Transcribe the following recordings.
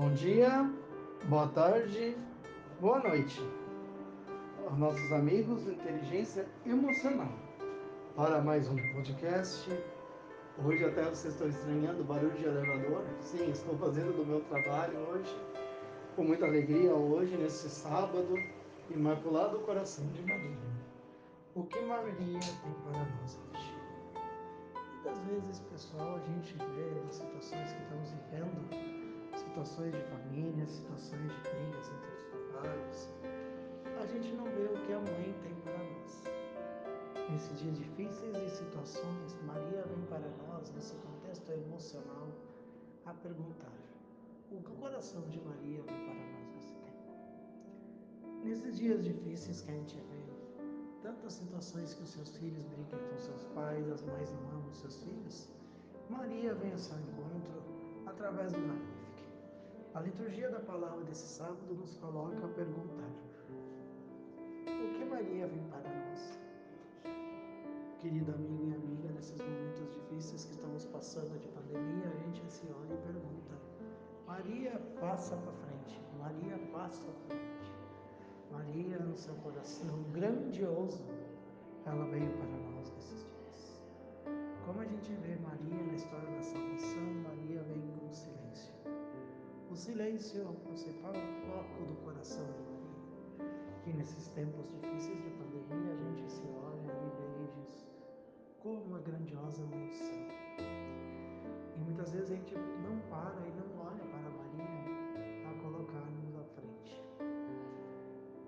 Bom dia, boa tarde, boa noite aos nossos amigos Inteligência Emocional para mais um podcast. Hoje até vocês estão estranhando o barulho de elevador. Sim, estou fazendo do meu trabalho hoje com muita alegria hoje, nesse sábado, Imaculado Coração de Maria. O que Maria tem para situações de família, situações de brigas entre os trabalhos, a gente não vê o que a mãe tem para nós. Nesses dias difíceis e situações, Maria vem para nós, nesse contexto emocional, a perguntar: o que o coração de Maria vem para nós nesse tempo? Nesses dias difíceis que a gente vê, tantas situações que os seus filhos brigam com seus pais, as mães não amam os seus filhos, Maria vem ao seu encontro através do Magnífico. A liturgia da palavra desse sábado nos coloca a perguntar: O que Maria vem para nós? Querido amigo e amiga, nesses momentos difíceis que estamos passando de pandemia, a gente se olha e pergunta: Maria passa para frente, Maria passa para frente. Maria, no seu coração grandioso, ela veio para nós nesses dias. Como a gente vê Maria na história da salvação, silêncio é o principal foco do coração de Maria. Que nesses tempos difíceis de pandemia a gente se olha e diz como é grandiosa unção. E muitas vezes a gente não para e não olha para Maria a colocar-nos à frente.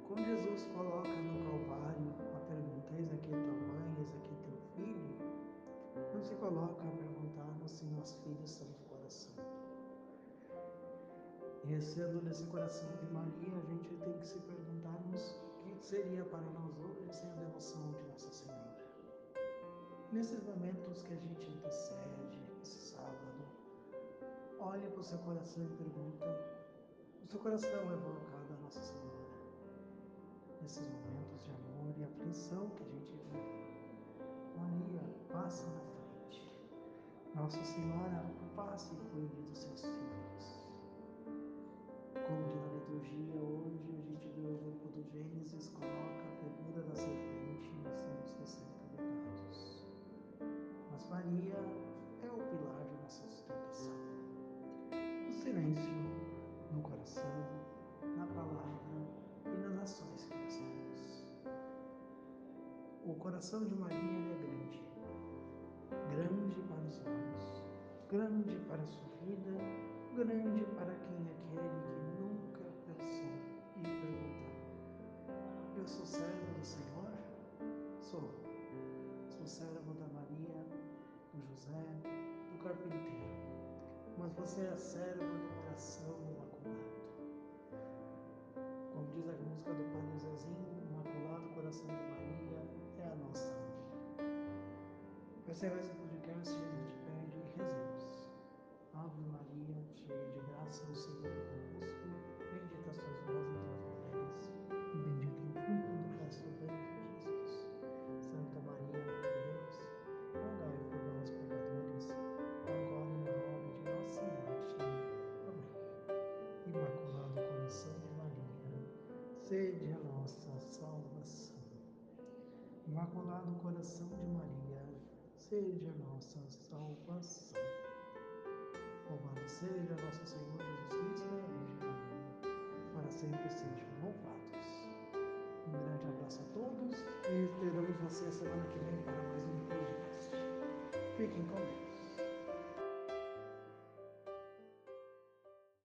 Quando Jesus coloca no Calvário a pergunta: Eis aqui tua mãe, eis aqui teu filho, não se coloca a perguntar se nós filhos são. E recebendo nesse coração de Maria, a gente tem que se perguntarmos o que seria para nós hoje sem a devoção de Nossa Senhora. Nesses momentos que a gente intercede, esse sábado, olhe para o seu coração e pergunta: o seu coração é voltado a Nossa Senhora? Nesses momentos de amor e aflição que a gente vive, Maria, passa na frente. Nossa Senhora, passe e cuide dos seus filhos O coração de Maria é grande, grande para os olhos, grande para a sua vida, grande para quem aquele que nunca pensou em perguntar: Eu sou servo do Senhor? Sou. Sou servo da Maria, do José, do carpinteiro. Mas você é servo do coração imaculado. Como diz a música do Padre Zezinho, Perceba esse podcast, a gente pede e rezemos. Ave Maria, cheia de graça, o Senhor é convosco. Bendita sois vós entre as mulheres, e bendito é o fruto do vosso ventre, Jesus. Santa Maria, Mãe de Deus, rogai por nós, pecadores, agora e na hora de nossa morte. Amém. Imaculado Coração de Maria, sede a nossa salvação. Imaculado Coração de Maria, sede a nossa salvação. Louvado seja nosso Senhor Jesus Cristo e a Virgem para sempre sejam louvados. Um grande abraço a todos e esperamos você semana que vem para mais um podcast. Fiquem com Deus.